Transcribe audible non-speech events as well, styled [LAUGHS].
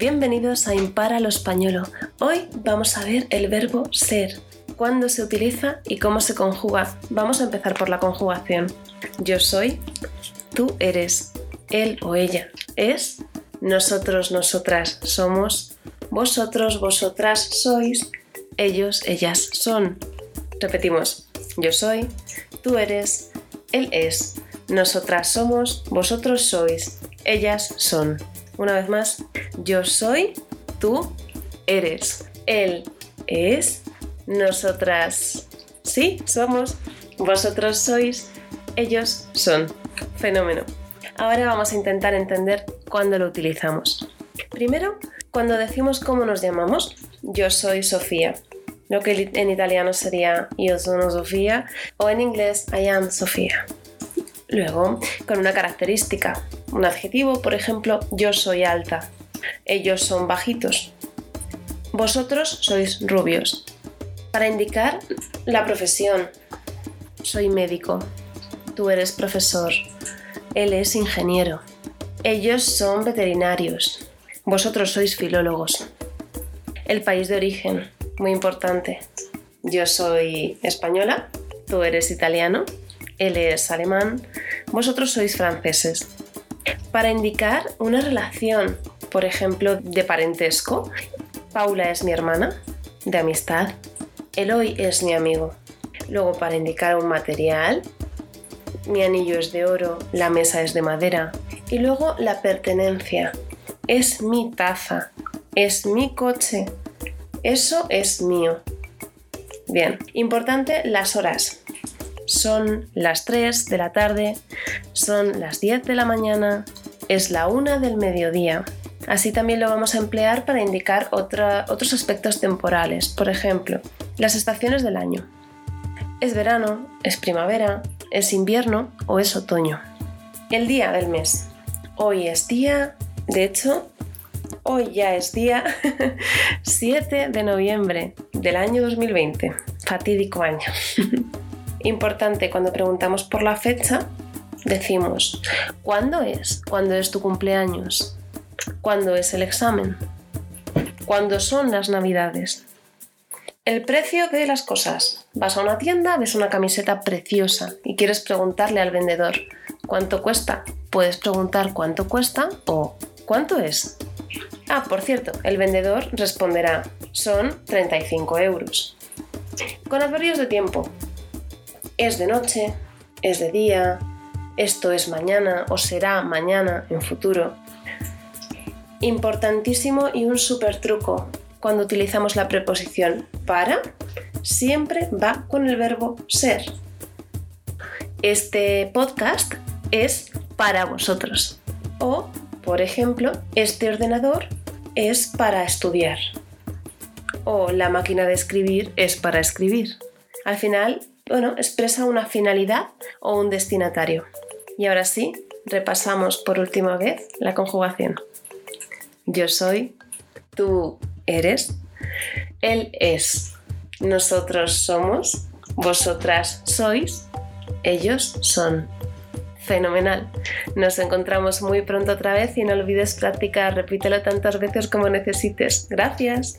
Bienvenidos a Impara lo Españolo. Hoy vamos a ver el verbo ser, cuándo se utiliza y cómo se conjuga. Vamos a empezar por la conjugación. Yo soy, tú eres, él o ella es, nosotros, nosotras somos, vosotros, vosotras sois, ellos, ellas son. Repetimos, yo soy, tú eres, él es, nosotras somos, vosotros sois, ellas son. Una vez más, yo soy, tú eres, él es, nosotras sí somos, vosotros sois, ellos son. Fenómeno. Ahora vamos a intentar entender cuándo lo utilizamos. Primero, cuando decimos cómo nos llamamos, yo soy Sofía, lo que en italiano sería io sono Sofía o en inglés I am Sofía. Luego, con una característica, un adjetivo, por ejemplo, yo soy alta, ellos son bajitos, vosotros sois rubios. Para indicar la profesión, soy médico, tú eres profesor, él es ingeniero, ellos son veterinarios, vosotros sois filólogos. El país de origen, muy importante. Yo soy española, tú eres italiano, él es alemán, vosotros sois franceses. Para indicar una relación, por ejemplo, de parentesco, Paula es mi hermana, de amistad, Eloy es mi amigo. Luego, para indicar un material, mi anillo es de oro, la mesa es de madera. Y luego la pertenencia, es mi taza, es mi coche, eso es mío. Bien, importante las horas son las 3 de la tarde, son las 10 de la mañana, es la 1 del mediodía. Así también lo vamos a emplear para indicar otros aspectos temporales, por ejemplo, las estaciones del año. Es verano, es primavera, es invierno o es otoño. El día del mes. Hoy es día, de hecho, hoy ya es día [LAUGHS] 7 de noviembre del año 2020. Fatídico año. [LAUGHS] Importante, cuando preguntamos por la fecha, decimos, ¿cuándo es? ¿Cuándo es tu cumpleaños? ¿Cuándo es el examen? ¿Cuándo son las navidades? El precio de las cosas. Vas a una tienda, ves una camiseta preciosa y quieres preguntarle al vendedor cuánto cuesta. Puedes preguntar cuánto cuesta o cuánto es. Ah, por cierto, el vendedor responderá, son 35 euros. Con adverbios de tiempo, es de noche, es de día, esto es mañana o será mañana en futuro. Importantísimo y un super truco cuando utilizamos la preposición para, siempre va con el verbo ser. Este podcast es para vosotros. O, por ejemplo, este ordenador es para estudiar. O la máquina de escribir es para escribir. Al final bueno, expresa una finalidad o un destinatario. Y ahora sí, repasamos por última vez la conjugación. Yo soy, tú eres, él es, nosotros somos, vosotras sois, ellos son. Fenomenal. Nos encontramos muy pronto otra vez y no olvides practicar, repítelo tantas veces como necesites. Gracias.